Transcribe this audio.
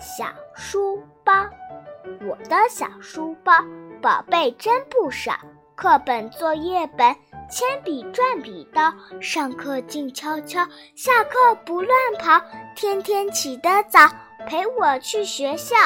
小书包，我的小书包，宝贝真不少，课本、作业本、铅笔、转笔刀，上课静悄悄，下课不乱跑，天天起得早，陪我去学校。